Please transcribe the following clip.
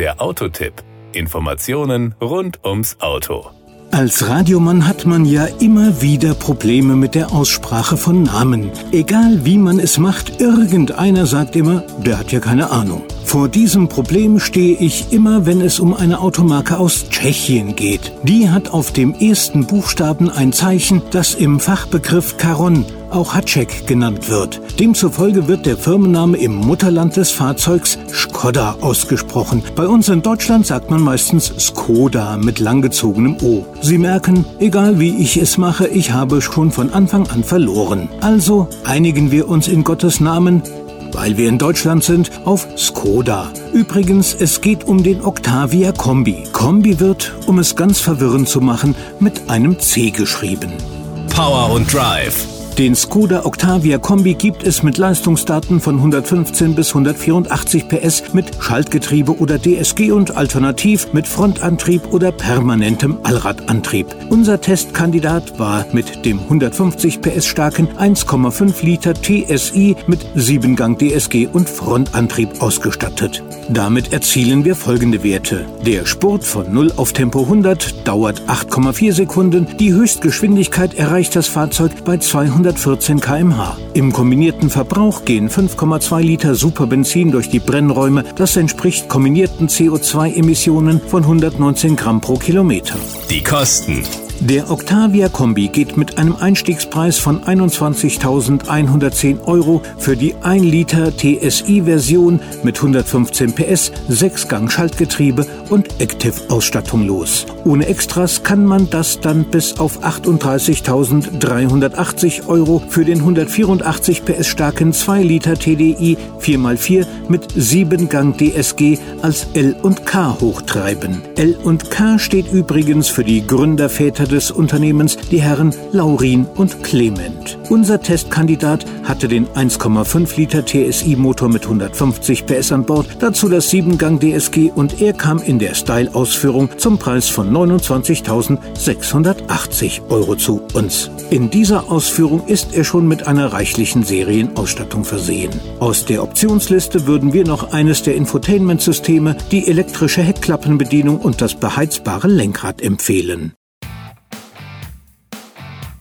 Der Autotipp. Informationen rund ums Auto. Als Radiomann hat man ja immer wieder Probleme mit der Aussprache von Namen. Egal wie man es macht, irgendeiner sagt immer, der hat ja keine Ahnung. Vor diesem Problem stehe ich immer, wenn es um eine Automarke aus Tschechien geht. Die hat auf dem ersten Buchstaben ein Zeichen, das im Fachbegriff Caron auch Hatschek genannt wird. Demzufolge wird der Firmenname im Mutterland des Fahrzeugs Skoda ausgesprochen. Bei uns in Deutschland sagt man meistens Skoda mit langgezogenem O. Sie merken, egal wie ich es mache, ich habe schon von Anfang an verloren. Also einigen wir uns in Gottes Namen weil wir in Deutschland sind, auf Skoda. Übrigens, es geht um den Octavia Kombi. Kombi wird, um es ganz verwirrend zu machen, mit einem C geschrieben. Power und Drive den Skoda Octavia Kombi gibt es mit Leistungsdaten von 115 bis 184 PS mit Schaltgetriebe oder DSG und alternativ mit Frontantrieb oder permanentem Allradantrieb. Unser Testkandidat war mit dem 150 PS starken 1,5 Liter TSI mit 7-Gang DSG und Frontantrieb ausgestattet. Damit erzielen wir folgende Werte. Der Spurt von 0 auf Tempo 100 dauert 8,4 Sekunden. Die Höchstgeschwindigkeit erreicht das Fahrzeug bei 200 114 km/h. Im kombinierten Verbrauch gehen 5,2 Liter Superbenzin durch die Brennräume. Das entspricht kombinierten CO2-Emissionen von 119 Gramm pro Kilometer. Die Kosten. Der Octavia Kombi geht mit einem Einstiegspreis von 21.110 Euro für die 1 Liter TSI-Version mit 115 PS, 6-Gang-Schaltgetriebe und Active-Ausstattung los. Ohne Extras kann man das dann bis auf 38.380 Euro für den 184 PS starken 2 Liter TDI 4x4 mit 7-Gang DSG als L und K hochtreiben. L und K steht übrigens für die Gründerväter des Unternehmens, die Herren Laurin und Clement. Unser Testkandidat hatte den 1,5 Liter TSI-Motor mit 150 PS an Bord, dazu das 7-Gang DSG und er kam in der Style-Ausführung zum Preis von 29.680 Euro zu uns. In dieser Ausführung ist er schon mit einer reichlichen Serienausstattung versehen. Aus der Optionsliste würden wir noch eines der Infotainment-Systeme, die elektrische Heckklappenbedienung und das beheizbare Lenkrad empfehlen.